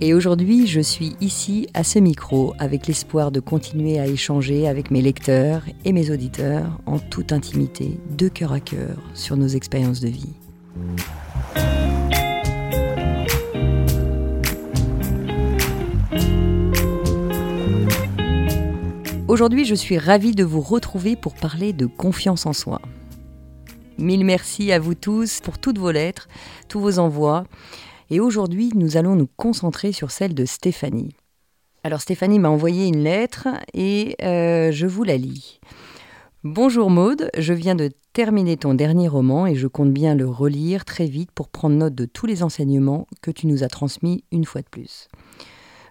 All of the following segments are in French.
Et aujourd'hui, je suis ici à ce micro avec l'espoir de continuer à échanger avec mes lecteurs et mes auditeurs en toute intimité, de cœur à cœur, sur nos expériences de vie. Aujourd'hui, je suis ravie de vous retrouver pour parler de confiance en soi. Mille merci à vous tous pour toutes vos lettres, tous vos envois. Et aujourd'hui, nous allons nous concentrer sur celle de Stéphanie. Alors Stéphanie m'a envoyé une lettre et euh, je vous la lis. Bonjour Maude, je viens de terminer ton dernier roman et je compte bien le relire très vite pour prendre note de tous les enseignements que tu nous as transmis une fois de plus.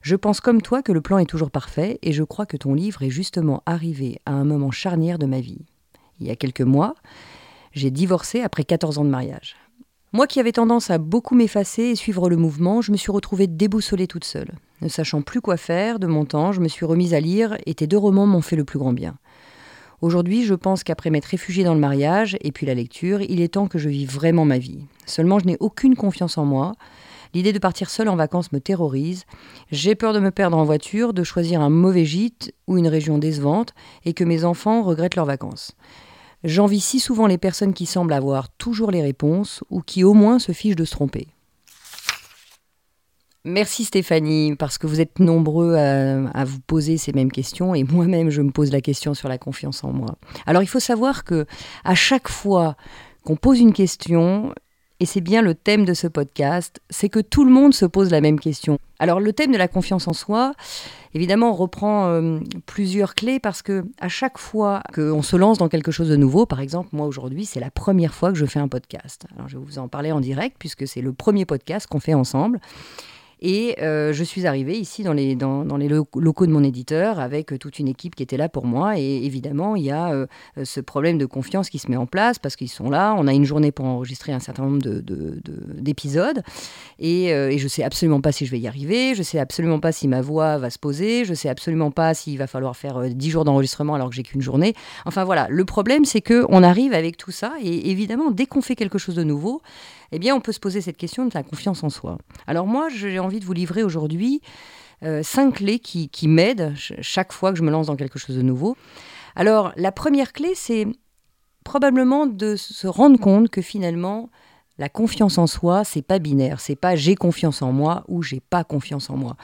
Je pense comme toi que le plan est toujours parfait et je crois que ton livre est justement arrivé à un moment charnière de ma vie. Il y a quelques mois, j'ai divorcé après 14 ans de mariage. Moi qui avais tendance à beaucoup m'effacer et suivre le mouvement, je me suis retrouvée déboussolée toute seule. Ne sachant plus quoi faire de mon temps, je me suis remise à lire et tes deux romans m'ont fait le plus grand bien. Aujourd'hui, je pense qu'après m'être réfugiée dans le mariage et puis la lecture, il est temps que je vive vraiment ma vie. Seulement, je n'ai aucune confiance en moi. L'idée de partir seule en vacances me terrorise. J'ai peur de me perdre en voiture, de choisir un mauvais gîte ou une région décevante et que mes enfants regrettent leurs vacances. J'envie si souvent les personnes qui semblent avoir toujours les réponses ou qui au moins se fichent de se tromper. Merci Stéphanie, parce que vous êtes nombreux à, vous poser ces mêmes questions et moi-même je me pose la question sur la confiance en moi. Alors il faut savoir que à chaque fois qu'on pose une question, et c'est bien le thème de ce podcast, c'est que tout le monde se pose la même question. Alors le thème de la confiance en soi, évidemment, reprend euh, plusieurs clés parce que à chaque fois qu'on se lance dans quelque chose de nouveau, par exemple, moi aujourd'hui, c'est la première fois que je fais un podcast. Alors je vais vous en parler en direct puisque c'est le premier podcast qu'on fait ensemble. Et euh, je suis arrivée ici dans les, locaux de mon éditeur avec euh, toute une équipe qui était là pour moi. Et évidemment, il y a euh, ce problème de confiance qui se met en place parce qu'ils sont là. On a une journée pour enregistrer un certain nombre d'épisodes. De, et, je sais absolument pas si je vais y arriver. Je sais absolument pas si ma voix va se poser. Je sais absolument pas s'il va falloir faire 10 jours d'enregistrement alors que j'ai qu'une journée. Enfin voilà, le problème c'est que on arrive avec tout ça. Et évidemment, dès qu'on fait quelque chose de nouveau, eh bien, on peut se poser cette question de la confiance en soi. Alors moi, j'ai envie de vous livrer aujourd'hui euh, cinq clés qui, m'aident chaque fois que je me lance dans quelque chose de nouveau. Alors, la première clé, c'est probablement de se rendre compte que finalement, la confiance en soi, c'est pas binaire, c'est pas j'ai confiance en moi ou j'ai pas confiance en moi.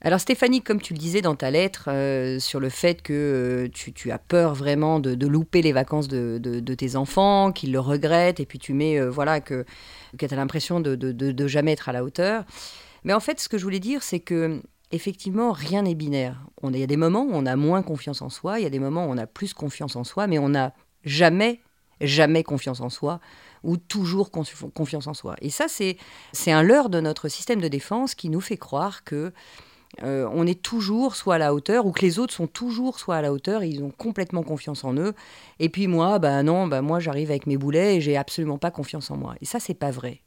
Alors Stéphanie, comme tu le disais dans ta lettre euh, sur le fait que euh, tu, as peur vraiment de, louper les vacances de, tes enfants, qu'ils le regrettent, et puis tu mets voilà que que tu as l'impression de, de, jamais être à la hauteur. Mais en fait, ce que je voulais dire, c'est que effectivement, rien n'est binaire. Il y a des moments où on a moins confiance en soi, il y a des moments où on a plus confiance en soi, mais on n'a jamais, jamais confiance en soi ou toujours confiance en soi. Et ça, c'est un leurre de notre système de défense qui nous fait croire que euh, on est toujours soit à la hauteur ou que les autres sont toujours soit à la hauteur et ils ont complètement confiance en eux. Et puis moi, bah non, bah moi j'arrive avec mes boulets et j'ai absolument pas confiance en moi. Et ça, c'est pas vrai.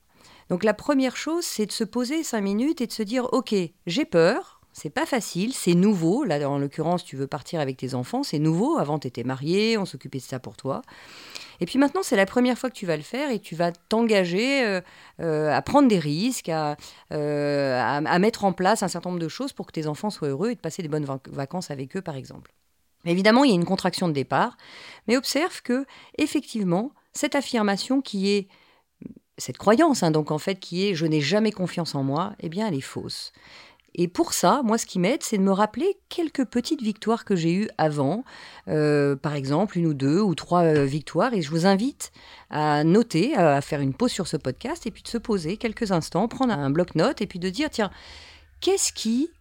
Donc la première chose, c'est de se poser cinq minutes et de se dire, ok, j'ai peur, c'est pas facile, c'est nouveau. Là, en l'occurrence, tu veux partir avec tes enfants, c'est nouveau. Avant, tu étais marié, on s'occupait de ça pour toi. Et puis maintenant, c'est la première fois que tu vas le faire et tu vas t'engager euh, euh, à prendre des risques, euh, à, à, mettre en place un certain nombre de choses pour que tes enfants soient heureux et de passer des bonnes vacances avec eux, par exemple. Évidemment, il y a une contraction de départ, mais observe que, effectivement, cette affirmation qui est cette croyance, hein, donc en fait, qui est je n'ai jamais confiance en moi, eh bien, elle est fausse. Et pour ça, moi, ce qui m'aide, c'est de me rappeler quelques petites victoires que j'ai eues avant, euh, par exemple une ou deux ou trois euh, victoires. Et je vous invite à noter, à faire une pause sur ce podcast et puis de se poser quelques instants, prendre un bloc-notes et puis de dire, tiens, qu'est-ce qui,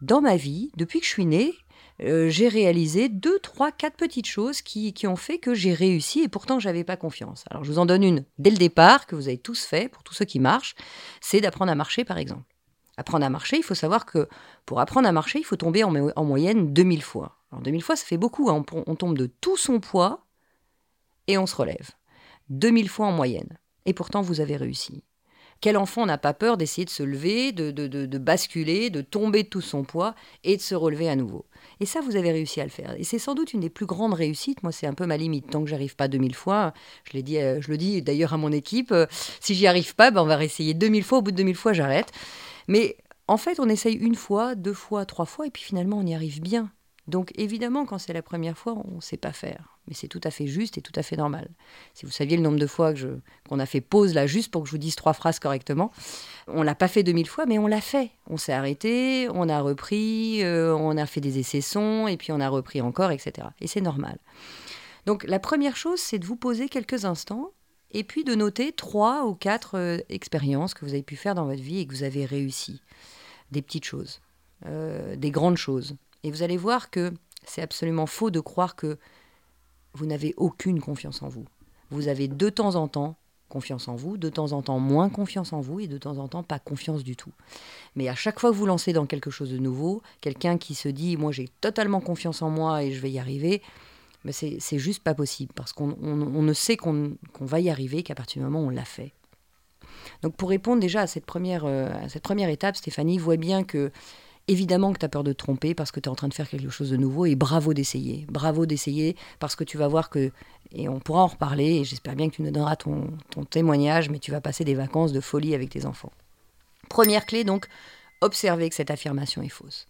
dans ma vie, depuis que je suis née, euh, j'ai réalisé deux, trois, quatre petites choses qui, qui ont fait que j'ai réussi et pourtant j'avais pas confiance. Alors je vous en donne une dès le départ que vous avez tous fait pour tous ceux qui marchent, c'est d'apprendre à marcher par exemple. Apprendre à marcher, il faut savoir que pour apprendre à marcher, il faut tomber en, en moyenne 2000 fois. Alors 2000 fois, ça fait beaucoup. Hein. On, on tombe de tout son poids et on se relève. 2000 fois en moyenne. Et pourtant, vous avez réussi. Quel enfant n'a pas peur d'essayer de se lever, de, de, de, basculer, de tomber de tout son poids et de se relever à nouveau Et ça, vous avez réussi à le faire. Et c'est sans doute une des plus grandes réussites. Moi, c'est un peu ma limite. Tant que j'arrive pas 2000 fois, je, dit, euh, je le dis d'ailleurs à mon équipe, euh, si j'y arrive pas, ben, on va réessayer 2000 fois. Au bout de 2000 fois, j'arrête. Mais en fait, on essaye une fois, deux fois, trois fois, et puis finalement, on y arrive bien. Donc évidemment, quand c'est la première fois, on ne sait pas faire. Mais c'est tout à fait juste et tout à fait normal. Si vous saviez le nombre de fois qu'on a fait pause là, juste pour que je vous dise trois phrases correctement, on l'a pas fait 2000 fois, mais on l'a fait. On s'est arrêté, on a repris, euh, on a fait des essais sons, et puis on a repris encore, etc. Et c'est normal. Donc la première chose, c'est de vous poser quelques instants et puis de noter trois ou quatre euh, expériences que vous avez pu faire dans votre vie et que vous avez réussi. Des petites choses, euh, des grandes choses. Et vous allez voir que c'est absolument faux de croire que vous n'avez aucune confiance en vous. Vous avez de temps en temps confiance en vous, de temps en temps moins confiance en vous et de temps en temps pas confiance du tout. Mais à chaque fois que vous lancez dans quelque chose de nouveau, quelqu'un qui se dit moi j'ai totalement confiance en moi et je vais y arriver, mais c'est juste pas possible parce qu'on ne sait qu'on va y arriver qu'à partir du moment où on l'a fait. Donc pour répondre déjà à cette première, euh, à cette première étape, Stéphanie voit bien que Évidemment que tu as peur de te tromper parce que tu es en train de faire quelque chose de nouveau et bravo d'essayer. Bravo d'essayer parce que tu vas voir que, et on pourra en reparler, et j'espère bien que tu nous donneras ton, témoignage, mais tu vas passer des vacances de folie avec tes enfants. Première clé, donc, observer que cette affirmation est fausse.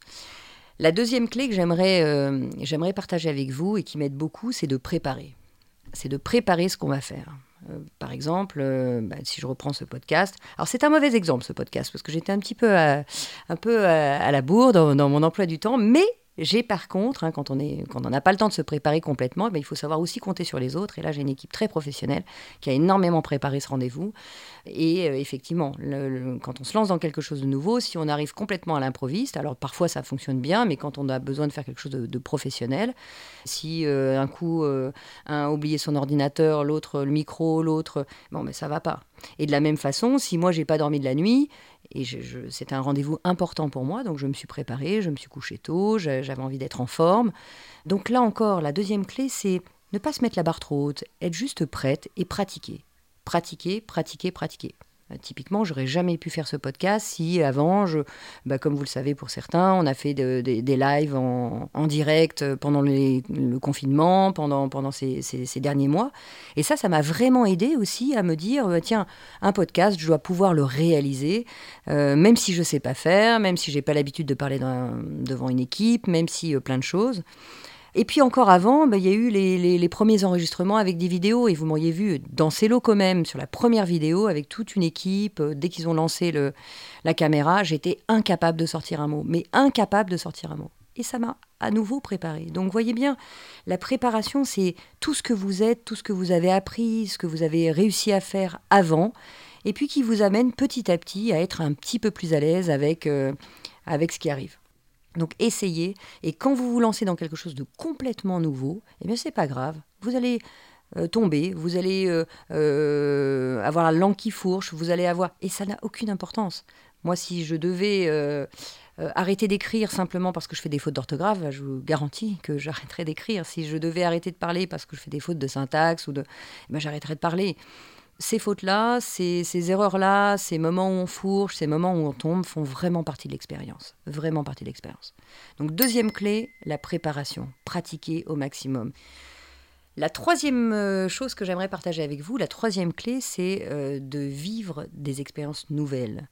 La deuxième clé que j'aimerais euh, j'aimerais partager avec vous et qui m'aide beaucoup, c'est de préparer. C'est de préparer ce qu'on va faire. Euh, par exemple, euh, bah, si je reprends ce podcast, alors c'est un mauvais exemple ce podcast parce que j'étais un petit peu à, un peu à, la bourre dans, mon emploi du temps, mais j'ai par contre, hein, quand on n'a pas le temps de se préparer complètement, ben, il faut savoir aussi compter sur les autres. Et là, j'ai une équipe très professionnelle qui a énormément préparé ce rendez-vous. Et euh, effectivement, quand on se lance dans quelque chose de nouveau, si on arrive complètement à l'improviste, alors parfois ça fonctionne bien, mais quand on a besoin de faire quelque chose de, professionnel, si euh, un coup euh, un a oublié son ordinateur, l'autre le micro, l'autre, bon, mais ça va pas. Et de la même façon, si moi j'ai pas dormi de la nuit, et c'était un rendez-vous important pour moi, donc je me suis préparée, je me suis couchée tôt, j'avais envie d'être en forme. Donc là encore, la deuxième clé, c'est ne pas se mettre la barre trop haute, être juste prête et pratiquer. Pratiquer, pratiquer, pratiquer. Euh, typiquement, j'aurais jamais pu faire ce podcast si avant, je, bah, comme vous le savez pour certains, on a fait des lives en, direct pendant le confinement, pendant, ces, derniers mois. Et ça, ça m'a vraiment aidé aussi à me dire, bah, tiens, un podcast, je dois pouvoir le réaliser, euh, même si je ne sais pas faire, même si j'ai pas l'habitude de parler devant une équipe, même si euh, plein de choses. Et puis encore avant, bah, il y a eu les, premiers enregistrements avec des vidéos. Et vous m'auriez vu dans ces locaux même, sur la première vidéo, avec toute une équipe. Euh, dès qu'ils ont lancé la caméra, j'étais incapable de sortir un mot. Mais incapable de sortir un mot. Et ça m'a à nouveau préparé. Donc voyez bien, la préparation, c'est tout ce que vous êtes, tout ce que vous avez appris, ce que vous avez réussi à faire avant, et puis qui vous amène petit à petit à être un petit peu plus à l'aise avec, euh, avec ce qui arrive. Donc essayez, et quand vous vous lancez dans quelque chose de complètement nouveau, eh bien c'est pas grave, vous allez euh, tomber, vous allez euh, euh, avoir la langue qui fourche, vous allez avoir... Et ça n'a aucune importance. Moi, si je devais arrêter d'écrire simplement parce que je fais des fautes d'orthographe, je vous garantis que j'arrêterais d'écrire. Si je devais arrêter de parler parce que je fais des fautes de syntaxe, ou de... Eh ben, j'arrêterais de parler ces fautes-là, ces, erreurs-là, ces moments où on fourche, ces moments où on tombe font vraiment partie de l'expérience. Vraiment partie de l'expérience. Donc deuxième clé, la préparation. Pratiquer au maximum. La troisième euh, chose que j'aimerais partager avec vous, la troisième clé, c'est euh, de vivre des expériences nouvelles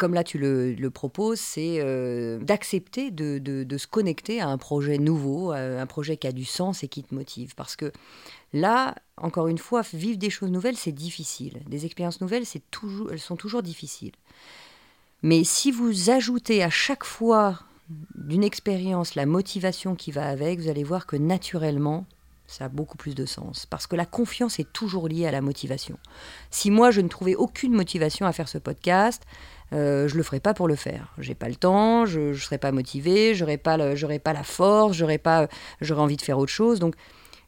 comme là tu le, proposes, c'est euh, d'accepter de, se connecter à un projet nouveau, à un projet qui a du sens et qui te motive. Parce que là, encore une fois, vivre des choses nouvelles, c'est difficile. Des expériences nouvelles, c'est toujours, elles sont toujours difficiles. Mais si vous ajoutez à chaque fois d'une expérience la motivation qui va avec, vous allez voir que naturellement, ça a beaucoup plus de sens. Parce que la confiance est toujours liée à la motivation. Si moi, je ne trouvais aucune motivation à faire ce podcast, euh, je le ferais pas pour le faire. J'ai pas le temps, je ne serais pas motivée, j'aurais pas, pas la force, j'aurais pas, j'aurais envie de faire autre chose. Donc,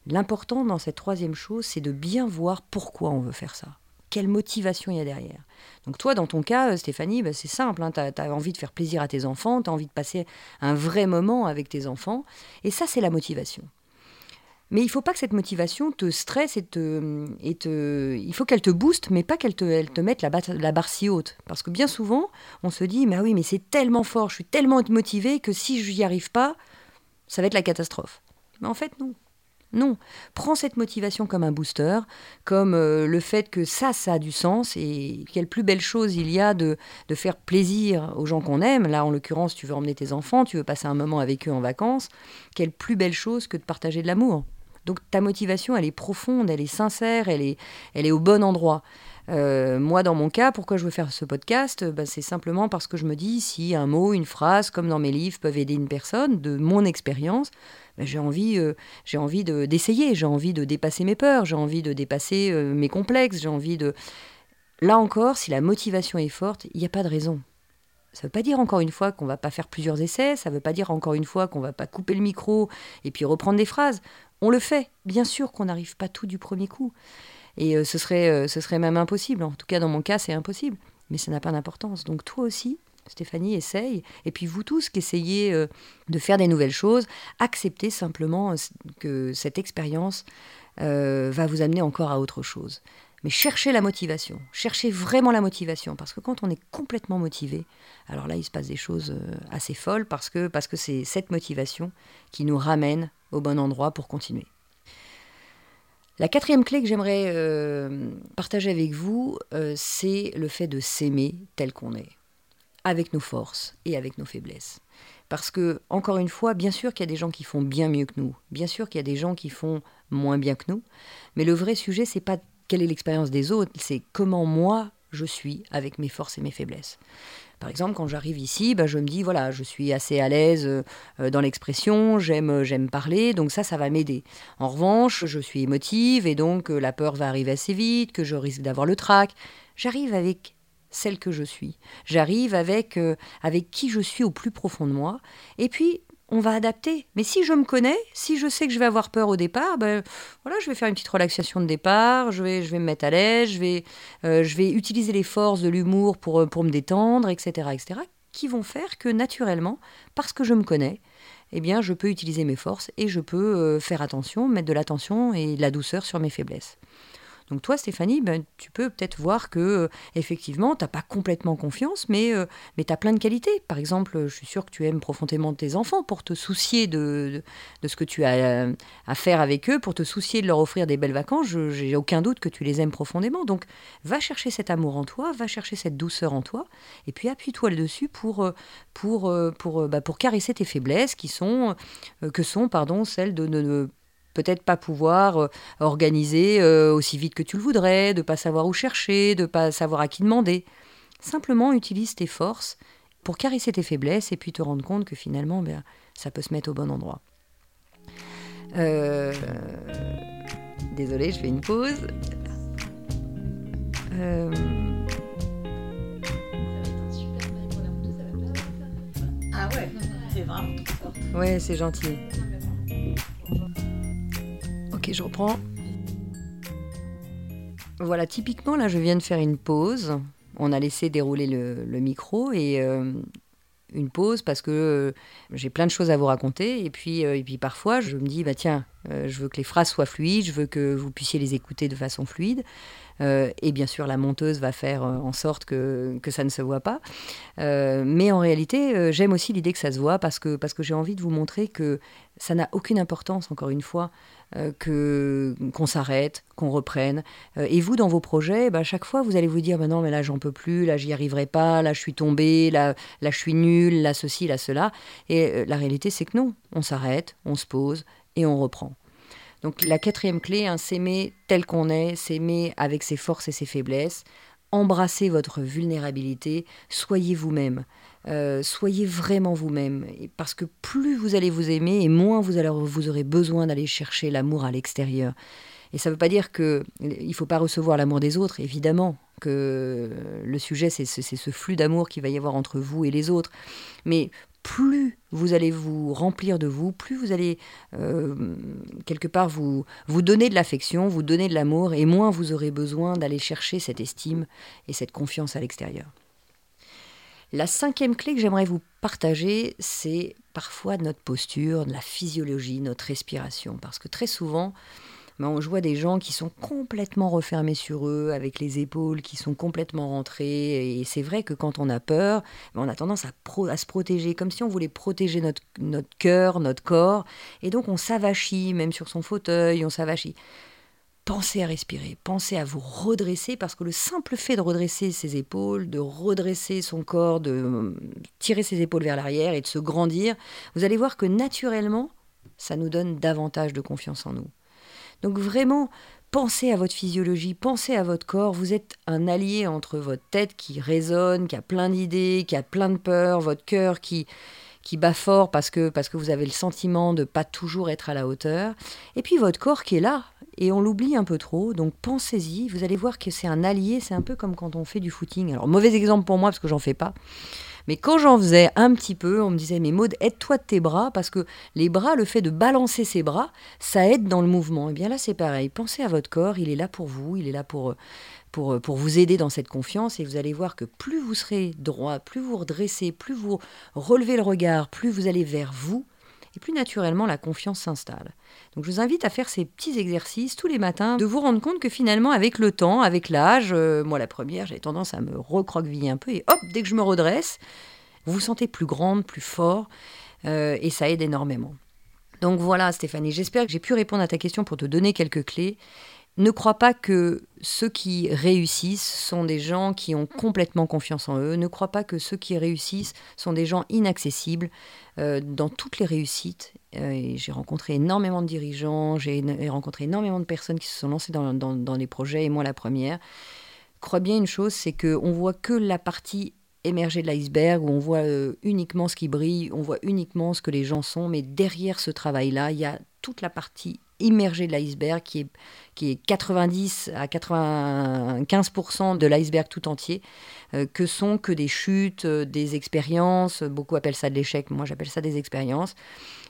l'important dans cette troisième chose, c'est de bien voir pourquoi on veut faire ça. Quelle motivation il y a derrière. Donc toi, dans ton cas, Stéphanie, bah, c'est simple, hein, tu as, envie de faire plaisir à tes enfants, tu as envie de passer un vrai moment avec tes enfants, et ça, c'est la motivation. Mais il faut pas que cette motivation te stresse et te, et te il faut qu'elle te booste, mais pas qu'elle te, elle te mette la, la, barre si haute. Parce que bien souvent, on se dit, mais oui, mais c'est tellement fort, je suis tellement motivée que si je n'y arrive pas, ça va être la catastrophe. Mais en fait, non. Non, prends cette motivation comme un booster, comme euh, le fait que ça, ça a du sens et quelle plus belle chose il y a de, de faire plaisir aux gens qu'on aime. Là, en l'occurrence, tu veux emmener tes enfants, tu veux passer un moment avec eux en vacances. Quelle plus belle chose que de partager de l'amour. Donc ta motivation, elle est profonde, elle est sincère, elle est, au bon endroit. Euh, moi, dans mon cas, pourquoi je veux faire ce podcast? Bah, C'est simplement parce que je me dis, si un mot, une phrase, comme dans mes livres, peuvent aider une personne, de mon expérience, bah, j'ai envie, euh, d'essayer, j'ai envie de dépasser mes peurs, j'ai envie de dépasser euh, mes complexes, j'ai envie de... Là encore, si la motivation est forte, il n'y a pas de raison. Ça ne veut pas dire encore une fois qu'on va pas faire plusieurs essais, ça ne veut pas dire encore une fois qu'on va pas couper le micro et puis reprendre des phrases. On le fait, bien sûr qu'on n'arrive pas tout du premier coup. Et euh, ce, serait, euh, ce serait même impossible. En tout cas, dans mon cas, c'est impossible. Mais ça n'a pas d'importance. Donc toi aussi, Stéphanie, essaye. Et puis vous tous qui essayez euh, de faire des nouvelles choses, acceptez simplement que cette expérience va vous amener encore à autre chose. Mais cherchez la motivation, cherchez vraiment la motivation, parce que quand on est complètement motivé, alors là, il se passe des choses assez folles, parce que parce que c'est cette motivation qui nous ramène au bon endroit pour continuer. La quatrième clé que j'aimerais euh, partager avec vous, euh, c'est le fait de s'aimer tel qu'on est, avec nos forces et avec nos faiblesses. Parce que, encore une fois, bien sûr qu'il y a des gens qui font bien mieux que nous, bien sûr qu'il y a des gens qui font moins bien que nous, mais le vrai sujet, c'est pas quelle est l'expérience des autres, c'est comment moi je suis avec mes forces et mes faiblesses. Par exemple, quand j'arrive ici, bah, je me dis, voilà, je suis assez à l'aise euh, dans l'expression, j'aime, euh, j'aime parler, donc ça, ça va m'aider. En revanche, je suis émotive et donc euh, la peur va arriver assez vite, que je risque d'avoir le trac. J'arrive avec celle que je suis. J'arrive avec, avec qui je suis au plus profond de moi. Et puis, on va adapter. Mais si je me connais, si je sais que je vais avoir peur au départ, ben voilà, je vais faire une petite relaxation de départ, je vais, je vais me mettre à l'aise, je vais, euh, je vais utiliser les forces de l'humour pour, euh, pour me détendre, etc., etc., qui vont faire que naturellement, parce que je me connais, eh bien, je peux utiliser mes forces et je peux euh, faire attention, mettre de l'attention et de la douceur sur mes faiblesses. Donc toi, Stéphanie, ben, tu peux peut-être voir que euh, effectivement, tu n'as pas complètement confiance, mais, euh, mais tu as plein de qualités. Par exemple, je suis sûre que tu aimes profondément tes enfants pour te soucier de, de, ce que tu as euh, à faire avec eux, pour te soucier de leur offrir des belles vacances. Je J'ai aucun doute que tu les aimes profondément. Donc, va chercher cet amour en toi, va chercher cette douceur en toi, et puis appuie-toi le dessus pour, pour, pour, bah, pour caresser tes faiblesses qui sont, que sont pardon, celles de ne peut-être pas pouvoir euh, organiser euh, aussi vite que tu le voudrais, de pas savoir où chercher, de pas savoir à qui demander. Simplement utilise tes forces pour caresser tes faiblesses et puis te rendre compte que finalement, ben, ça peut se mettre au bon endroit. Euh... Désolée, je fais une pause. Euh... Ah ouais, c'est vraiment Ouais, c'est gentil. Je reprends. Voilà, typiquement, là, je viens de faire une pause. On a laissé dérouler le, micro et euh, une pause parce que euh, j'ai plein de choses à vous raconter. Et puis, euh, et puis parfois, je me dis, bah tiens, je veux que les phrases soient fluides, je veux que vous puissiez les écouter de façon fluide. et bien sûr, la monteuse va faire en sorte que, ça ne se voit pas. mais en réalité, j'aime aussi l'idée que ça se voit parce que, parce que j'ai envie de vous montrer que ça n'a aucune importance, encore une fois, que qu'on s'arrête, qu'on reprenne. Euh, et vous, dans vos projets, bah, chaque fois, vous allez vous dire, bah non, mais là, j'en peux plus, là, j'y arriverai pas, là, je suis tombée, là, là, je suis nulle, là, ceci, là, cela. Et euh, la réalité, c'est que non, on s'arrête, on se pose et on reprend. Donc la quatrième clé, hein, s'aimer tel qu'on est, s'aimer avec ses forces et ses faiblesses, embrassez votre vulnérabilité, soyez vous-même. Euh, soyez vraiment vous-même. Parce que plus vous allez vous aimer et moins vous, aurez besoin d'aller chercher l'amour à l'extérieur. Et ça ne veut pas dire qu'il ne faut pas recevoir l'amour des autres, évidemment, que le sujet, c'est ce flux d'amour qu'il va y avoir entre vous et les autres. Mais plus vous allez vous remplir de vous, plus vous allez euh, quelque part vous, vous donner de l'affection, vous donner de l'amour, et moins vous aurez besoin d'aller chercher cette estime et cette confiance à l'extérieur. La cinquième clé que j'aimerais vous partager, c'est parfois notre posture, la physiologie, notre respiration. Parce que très souvent, ben, je vois des gens qui sont complètement refermés sur eux, avec les épaules qui sont complètement rentrées. Et c'est vrai que quand on a peur, ben, on a tendance à, à, se protéger, comme si on voulait protéger notre, notre cœur, notre corps. Et donc on s'avachit, même sur son fauteuil, on s'avachit pensez à respirer, pensez à vous redresser, parce que le simple fait de redresser ses épaules, de redresser son corps, de euh, tirer ses épaules vers l'arrière et de se grandir, vous allez voir que naturellement, ça nous donne davantage de confiance en nous. Donc vraiment, pensez à votre physiologie, pensez à votre corps, vous êtes un allié entre votre tête qui résonne, qui a plein d'idées, qui a plein de peurs, votre cœur qui qui bat fort parce que, parce que vous avez le sentiment de pas toujours être à la hauteur. Et puis votre corps qui est là, et on l'oublie un peu trop. Donc pensez-y, vous allez voir que c'est un allié, c'est un peu comme quand on fait du footing. Alors mauvais exemple pour moi parce que j'en fais pas. Mais quand j'en faisais un petit peu, on me disait, mais Maud, aide-toi de tes bras, parce que les bras, le fait de balancer ses bras, ça aide dans le mouvement. Et eh bien là, c'est pareil. Pensez à votre corps, il est là pour vous, il est là pour, pour, pour vous aider dans cette confiance. Et vous allez voir que plus vous serez droit, plus vous redressez, plus vous relevez le regard, plus vous allez vers vous, et plus naturellement la confiance s'installe. Donc je vous invite à faire ces petits exercices tous les matins, de vous rendre compte que finalement avec le temps, avec l'âge, euh, moi la première, j'ai tendance à me recroqueviller un peu et hop, dès que je me redresse, vous vous sentez plus grande, plus fort, euh, et ça aide énormément. Donc voilà Stéphanie, j'espère que j'ai pu répondre à ta question pour te donner quelques clés. Ne crois pas que ceux qui réussissent sont des gens qui ont complètement confiance en eux. Ne crois pas que ceux qui réussissent sont des gens inaccessibles. Euh, dans toutes les réussites, euh, j'ai rencontré énormément de dirigeants, j'ai rencontré énormément de personnes qui se sont lancées dans, les projets, et moi la première. Crois bien une chose, c'est qu'on voit que la partie émergée de l'iceberg, où on voit euh, uniquement ce qui brille, on voit uniquement ce que les gens sont, mais derrière ce travail-là, il y a toute la partie immergée de l'iceberg qui est, qui est 90 à 95% de l'iceberg tout entier, euh, que sont que des chutes, euh, des expériences, beaucoup appellent ça de l'échec, moi j'appelle ça des expériences,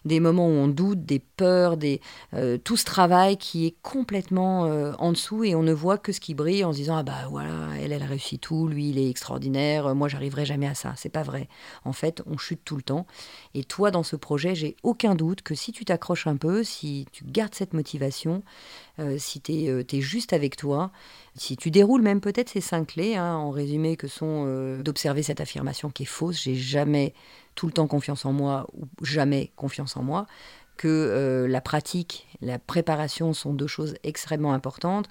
des moments où on doute, des peurs, des, euh, tout ce travail qui est complètement en dessous et on ne voit que ce qui brille en se disant ah bah voilà elle elle a réussi tout, lui il est extraordinaire, moi j'arriverai jamais à ça, c'est pas vrai. En fait on chute tout le temps et toi dans ce projet j'ai aucun doute que si tu t'accroches un peu, si tu gardes cette motivation, si tu es, juste avec toi, si tu déroules même peut-être ces cinq clés, hein, en résumé, que sont euh, d'observer cette affirmation qui est fausse, j'ai jamais tout le temps confiance en moi ou jamais confiance en moi, que euh, la pratique, la préparation sont deux choses extrêmement importantes,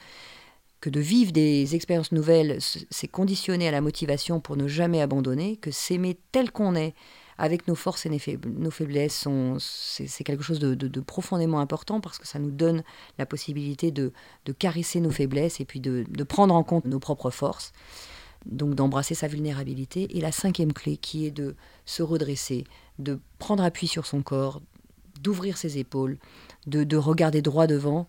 que de vivre des expériences nouvelles, c'est conditionné à la motivation pour ne jamais abandonner, que s'aimer tel qu'on est, avec nos forces et nos faiblesses, c'est quelque chose de, profondément important parce que ça nous donne la possibilité de, caresser nos faiblesses et puis de, prendre en compte nos propres forces. Donc d'embrasser sa vulnérabilité. Et la cinquième clé qui est de se redresser, de prendre appui sur son corps, d'ouvrir ses épaules, de regarder droit devant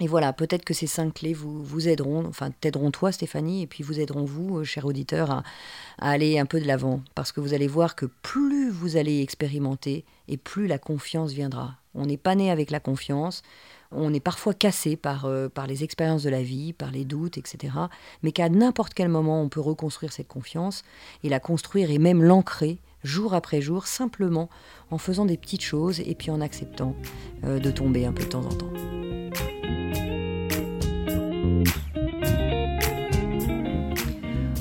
et voilà, peut-être que ces cinq clés vous, vous aideront, enfin t'aideront toi Stéphanie, et puis vous aideront vous, euh, cher auditeur, à, aller un peu de l'avant. Parce que vous allez voir que plus vous allez expérimenter, et plus la confiance viendra. On n'est pas né avec la confiance, on est parfois cassé par, euh, par les expériences de la vie, par les doutes, etc. Mais qu'à n'importe quel moment, on peut reconstruire cette confiance, et la construire et même l'ancrer jour après jour, simplement en faisant des petites choses et puis en acceptant euh, de tomber un peu de temps en temps.